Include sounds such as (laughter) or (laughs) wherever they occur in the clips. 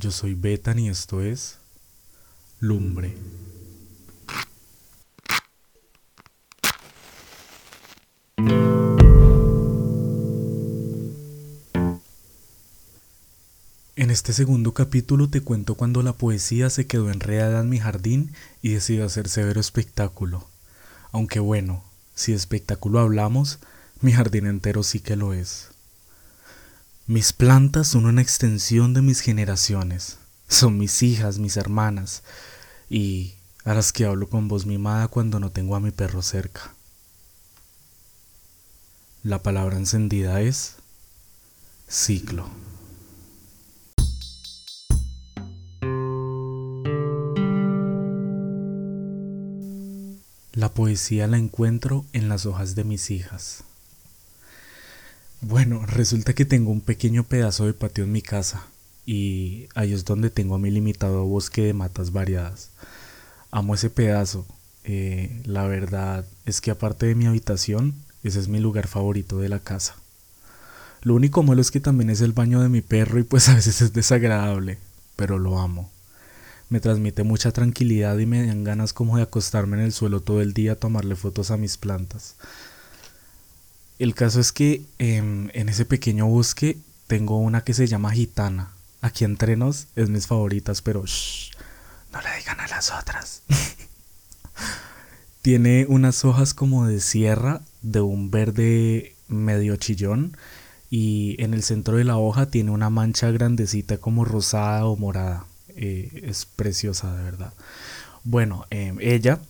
Yo soy Betan y esto es Lumbre. En este segundo capítulo te cuento cuando la poesía se quedó enredada en mi jardín y decidió hacer severo espectáculo. Aunque bueno, si de espectáculo hablamos, mi jardín entero sí que lo es. Mis plantas son una extensión de mis generaciones. Son mis hijas, mis hermanas, y a las que hablo con voz mimada cuando no tengo a mi perro cerca. La palabra encendida es ciclo. La poesía la encuentro en las hojas de mis hijas. Bueno, resulta que tengo un pequeño pedazo de patio en mi casa y ahí es donde tengo mi limitado bosque de matas variadas. Amo ese pedazo. Eh, la verdad es que aparte de mi habitación, ese es mi lugar favorito de la casa. Lo único malo es que también es el baño de mi perro y pues (laughs) a veces es desagradable, pero lo amo me transmite mucha tranquilidad y me dan ganas como de acostarme en el suelo todo el día a tomarle fotos a mis plantas. El caso es que em, en ese pequeño bosque tengo una que se llama gitana. Aquí entre nos es mis favoritas, pero no le digan a las otras. (laughs) Tiene unas hojas como de sierra, de un verde medio chillón, y en el centro de la hoja tiene una mancha grandecita como rosada o morada. Eh, es preciosa de verdad. Bueno, em, ella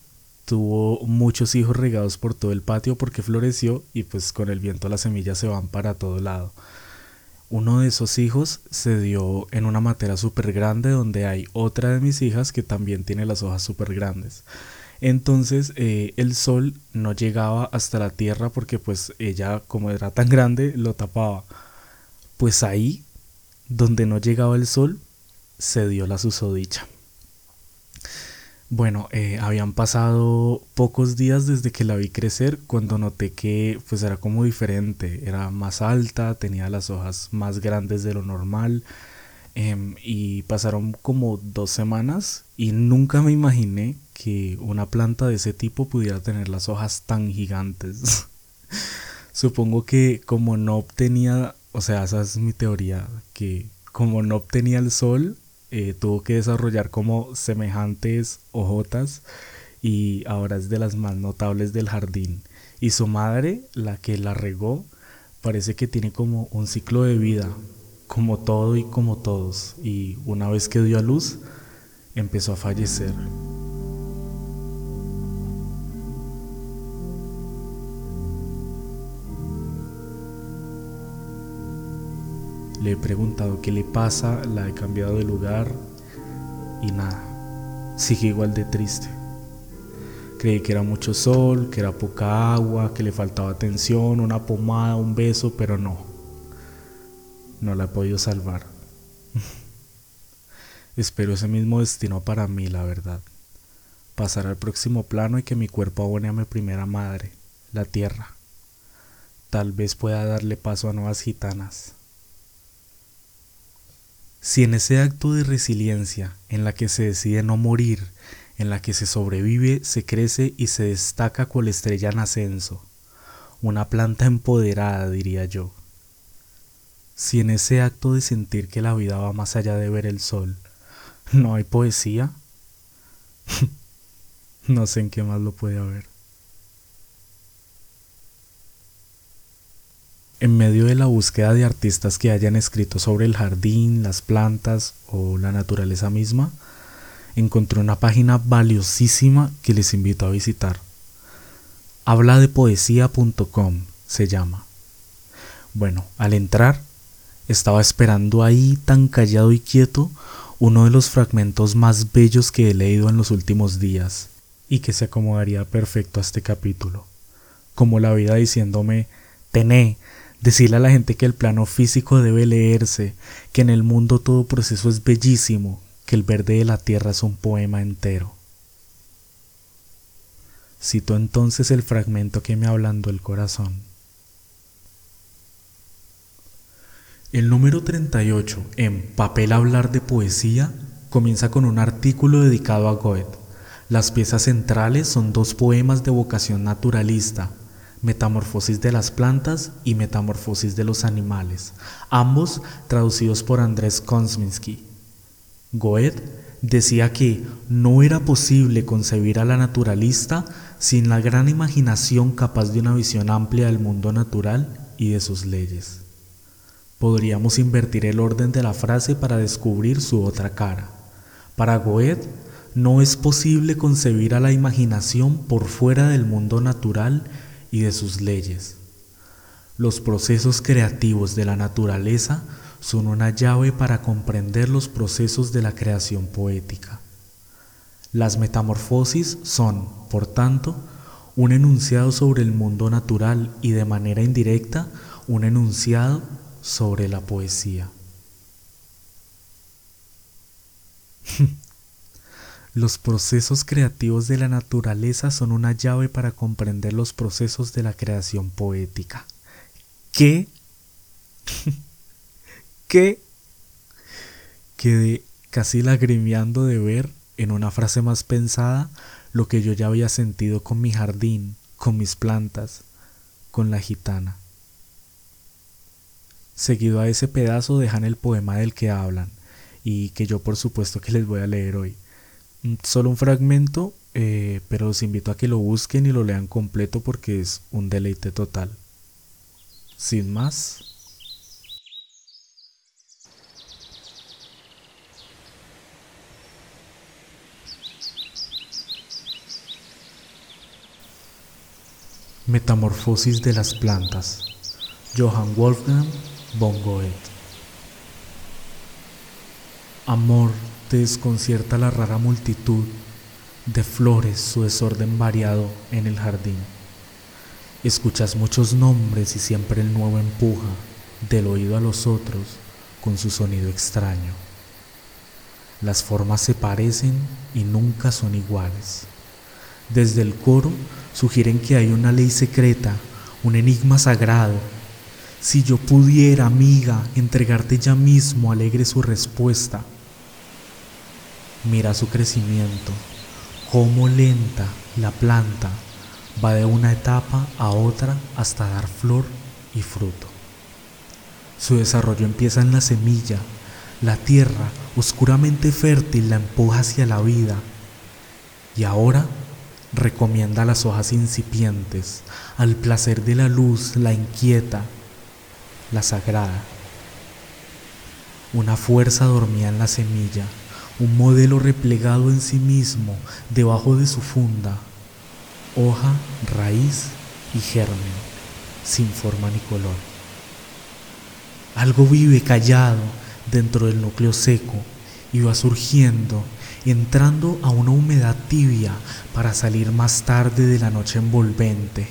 tuvo muchos hijos regados por todo el patio porque floreció y pues con el viento las semillas se van para todo lado. Uno de esos hijos se dio en una matera súper grande donde hay otra de mis hijas que también tiene las hojas súper grandes. Entonces eh, el sol no llegaba hasta la tierra porque pues ella como era tan grande lo tapaba. Pues ahí, donde no llegaba el sol, se dio la susodicha. Bueno, eh, habían pasado pocos días desde que la vi crecer cuando noté que pues era como diferente, era más alta, tenía las hojas más grandes de lo normal em, y pasaron como dos semanas y nunca me imaginé que una planta de ese tipo pudiera tener las hojas tan gigantes. (laughs) Supongo que como no obtenía, o sea, esa es mi teoría, que como no obtenía el sol, eh, tuvo que desarrollar como semejantes hojotas y ahora es de las más notables del jardín. Y su madre, la que la regó, parece que tiene como un ciclo de vida, como todo y como todos. Y una vez que dio a luz, empezó a fallecer. Le he preguntado qué le pasa, la he cambiado de lugar y nada, sigue igual de triste. Creí que era mucho sol, que era poca agua, que le faltaba atención, una pomada, un beso, pero no. No la he podido salvar. (laughs) Espero ese mismo destino para mí, la verdad. Pasar al próximo plano y que mi cuerpo abone a mi primera madre, la tierra. Tal vez pueda darle paso a nuevas gitanas. Si en ese acto de resiliencia en la que se decide no morir, en la que se sobrevive, se crece y se destaca cual estrella en ascenso, una planta empoderada, diría yo. Si en ese acto de sentir que la vida va más allá de ver el sol, no hay poesía, (laughs) no sé en qué más lo puede haber. En medio de la búsqueda de artistas que hayan escrito sobre el jardín, las plantas o la naturaleza misma, encontré una página valiosísima que les invito a visitar. Habla de poesía.com se llama. Bueno, al entrar, estaba esperando ahí tan callado y quieto uno de los fragmentos más bellos que he leído en los últimos días y que se acomodaría perfecto a este capítulo, como la vida diciéndome, tené, Decirle a la gente que el plano físico debe leerse, que en el mundo todo proceso es bellísimo, que el verde de la tierra es un poema entero. Cito entonces el fragmento que me ablandó el corazón. El número 38 en Papel Hablar de Poesía comienza con un artículo dedicado a Goethe. Las piezas centrales son dos poemas de vocación naturalista, Metamorfosis de las plantas y Metamorfosis de los animales, ambos traducidos por Andrés Konsminski. Goethe decía que no era posible concebir a la naturalista sin la gran imaginación capaz de una visión amplia del mundo natural y de sus leyes. Podríamos invertir el orden de la frase para descubrir su otra cara. Para Goethe, no es posible concebir a la imaginación por fuera del mundo natural y de sus leyes. Los procesos creativos de la naturaleza son una llave para comprender los procesos de la creación poética. Las metamorfosis son, por tanto, un enunciado sobre el mundo natural y de manera indirecta un enunciado sobre la poesía. (laughs) Los procesos creativos de la naturaleza son una llave para comprender los procesos de la creación poética. ¿Qué? (laughs) ¿Qué? Quedé casi lagrimeando de ver en una frase más pensada lo que yo ya había sentido con mi jardín, con mis plantas, con la gitana. Seguido a ese pedazo dejan el poema del que hablan y que yo por supuesto que les voy a leer hoy. Solo un fragmento, eh, pero los invito a que lo busquen y lo lean completo porque es un deleite total. Sin más. Metamorfosis de las plantas. Johann Wolfgang von Goethe. Amor desconcierta la rara multitud de flores, su desorden variado en el jardín. Escuchas muchos nombres y siempre el nuevo empuja del oído a los otros con su sonido extraño. Las formas se parecen y nunca son iguales. Desde el coro sugieren que hay una ley secreta, un enigma sagrado. Si yo pudiera, amiga, entregarte ya mismo alegre su respuesta, Mira su crecimiento, cómo lenta la planta va de una etapa a otra hasta dar flor y fruto. Su desarrollo empieza en la semilla, la tierra oscuramente fértil la empuja hacia la vida y ahora recomienda las hojas incipientes, al placer de la luz la inquieta, la sagrada. Una fuerza dormía en la semilla un modelo replegado en sí mismo debajo de su funda, hoja, raíz y germen, sin forma ni color. Algo vive callado dentro del núcleo seco y va surgiendo, entrando a una humedad tibia para salir más tarde de la noche envolvente.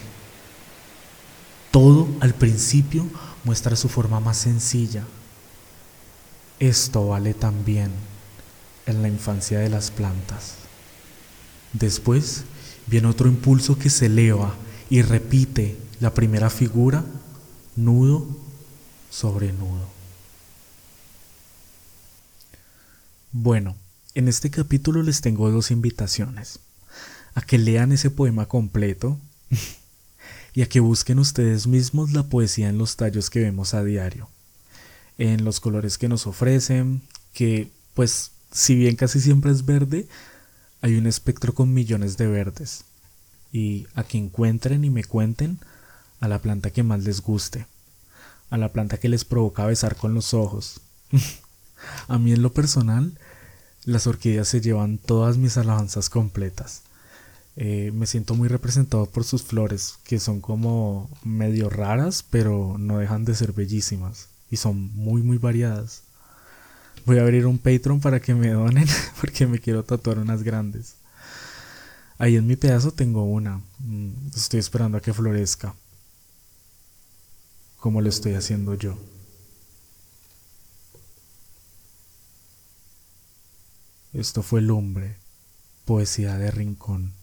Todo al principio muestra su forma más sencilla. Esto vale también en la infancia de las plantas. Después viene otro impulso que se eleva y repite la primera figura, nudo sobre nudo. Bueno, en este capítulo les tengo dos invitaciones. A que lean ese poema completo (laughs) y a que busquen ustedes mismos la poesía en los tallos que vemos a diario, en los colores que nos ofrecen, que pues si bien casi siempre es verde, hay un espectro con millones de verdes. Y a que encuentren y me cuenten a la planta que más les guste, a la planta que les provoca besar con los ojos. (laughs) a mí en lo personal, las orquídeas se llevan todas mis alabanzas completas. Eh, me siento muy representado por sus flores, que son como medio raras, pero no dejan de ser bellísimas y son muy muy variadas. Voy a abrir un Patreon para que me donen (laughs) porque me quiero tatuar unas grandes. Ahí en mi pedazo tengo una. Mm, estoy esperando a que florezca. Como lo estoy haciendo yo. Esto fue Lumbre, poesía de rincón.